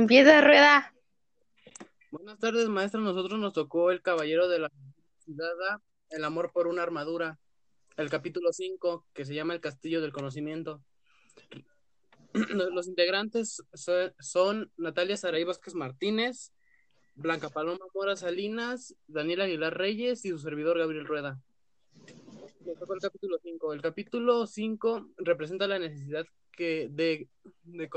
Empieza rueda. Buenas tardes, maestra. Nosotros nos tocó El Caballero de la Ciudad, El Amor por una Armadura, el capítulo 5, que se llama El Castillo del Conocimiento. Los integrantes son Natalia Saray Vázquez Martínez, Blanca Paloma Mora Salinas, Daniel Aguilar Reyes y su servidor Gabriel Rueda. el capítulo 5. El capítulo 5 representa la necesidad que de, de,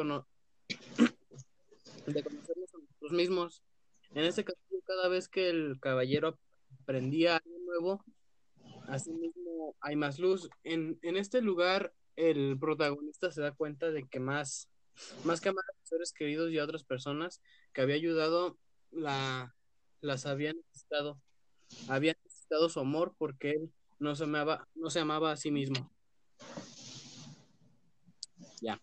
conocernos a nosotros mismos. En este capítulo, cada vez que el caballero aprendía algo nuevo, así mismo hay más luz. En, en este lugar, el protagonista se da cuenta de que más, más que a sus seres queridos y a otras personas que había ayudado, la, las había necesitado. Había necesitado su amor porque él no se amaba, no se amaba a sí mismo. Ya.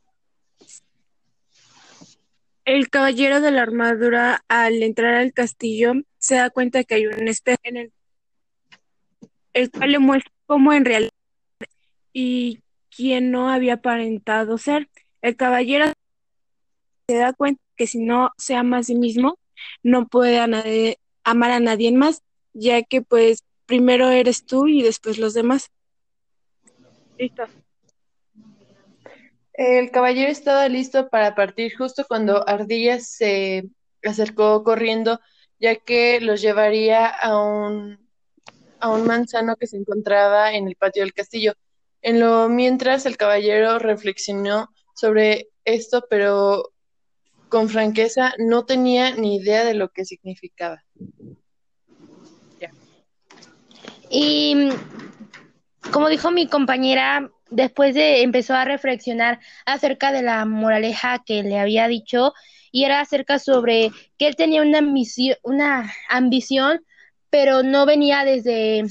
El caballero de la armadura, al entrar al castillo, se da cuenta que hay un espejo en el, el cual le muestra cómo en realidad y quien no había aparentado ser. El caballero se da cuenta que si no se ama a sí mismo, no puede amar a nadie más, ya que pues primero eres tú y después los demás. Listo. El caballero estaba listo para partir justo cuando Ardilla se acercó corriendo, ya que los llevaría a un, a un manzano que se encontraba en el patio del castillo. En lo mientras el caballero reflexionó sobre esto, pero con franqueza no tenía ni idea de lo que significaba. Y como dijo mi compañera, después de empezó a reflexionar acerca de la moraleja que le había dicho y era acerca sobre que él tenía una una ambición, pero no venía desde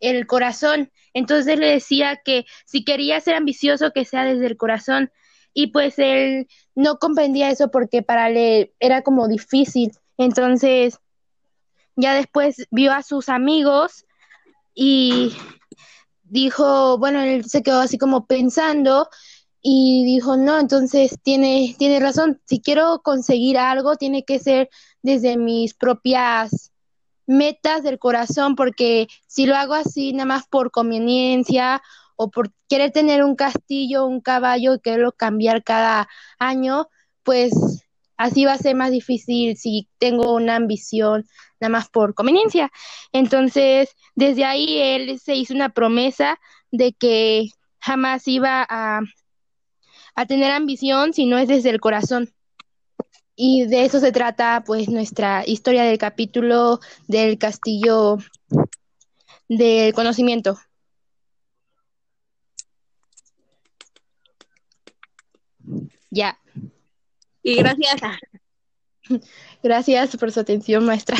el corazón. Entonces le decía que si quería ser ambicioso, que sea desde el corazón. Y pues él no comprendía eso porque para él era como difícil. Entonces, ya después vio a sus amigos y dijo, bueno, él se quedó así como pensando y dijo, no, entonces tiene, tiene razón, si quiero conseguir algo, tiene que ser desde mis propias metas del corazón, porque si lo hago así nada más por conveniencia o por querer tener un castillo, un caballo y quererlo cambiar cada año, pues así va a ser más difícil si tengo una ambición nada más por conveniencia. Entonces, desde ahí él se hizo una promesa de que jamás iba a, tener ambición si no es desde el corazón. Y de eso se trata pues nuestra historia del capítulo del castillo del conocimiento. Ya. Y gracias. Gracias por su atención, maestra.